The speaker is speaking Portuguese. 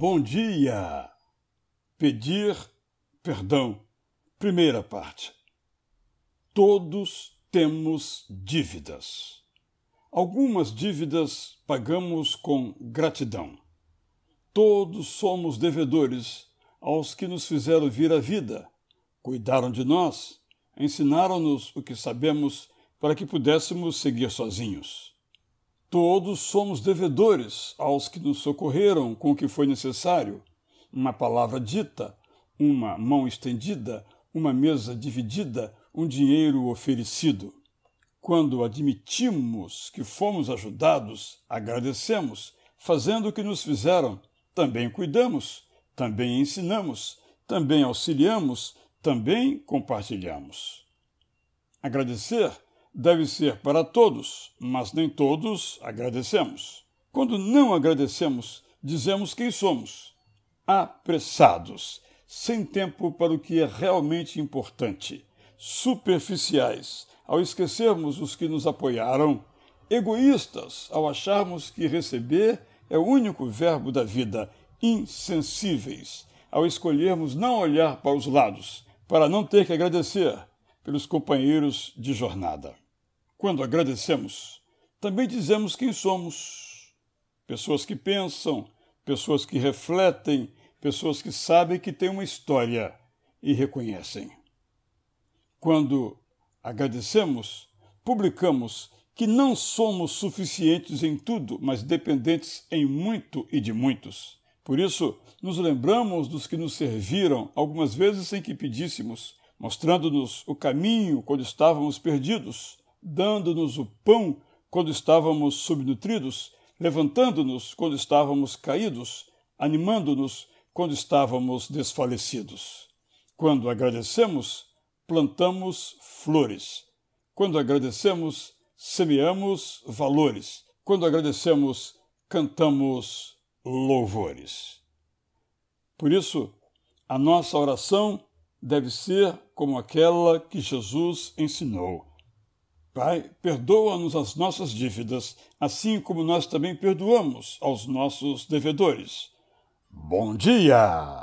Bom dia! Pedir perdão. Primeira parte. Todos temos dívidas. Algumas dívidas pagamos com gratidão. Todos somos devedores aos que nos fizeram vir à vida, cuidaram de nós, ensinaram-nos o que sabemos para que pudéssemos seguir sozinhos. Todos somos devedores aos que nos socorreram com o que foi necessário: uma palavra dita, uma mão estendida, uma mesa dividida, um dinheiro oferecido. Quando admitimos que fomos ajudados, agradecemos, fazendo o que nos fizeram, também cuidamos, também ensinamos, também auxiliamos, também compartilhamos. Agradecer deve ser para todos, mas nem todos agradecemos. Quando não agradecemos, dizemos quem somos. Apressados, sem tempo para o que é realmente importante, superficiais, ao esquecermos os que nos apoiaram, egoístas, ao acharmos que receber é o único verbo da vida, insensíveis, ao escolhermos não olhar para os lados, para não ter que agradecer pelos companheiros de jornada. Quando agradecemos, também dizemos quem somos. Pessoas que pensam, pessoas que refletem, pessoas que sabem que têm uma história e reconhecem. Quando agradecemos, publicamos que não somos suficientes em tudo, mas dependentes em muito e de muitos. Por isso, nos lembramos dos que nos serviram, algumas vezes sem que pedíssemos, mostrando-nos o caminho quando estávamos perdidos, dando-nos o pão quando estávamos subnutridos, levantando-nos quando estávamos caídos, animando-nos quando estávamos desfalecidos. Quando agradecemos, plantamos flores. Quando agradecemos, semeamos valores. Quando agradecemos, cantamos louvores. Por isso, a nossa oração deve ser como aquela que Jesus ensinou. Pai, perdoa-nos as nossas dívidas, assim como nós também perdoamos aos nossos devedores. Bom dia!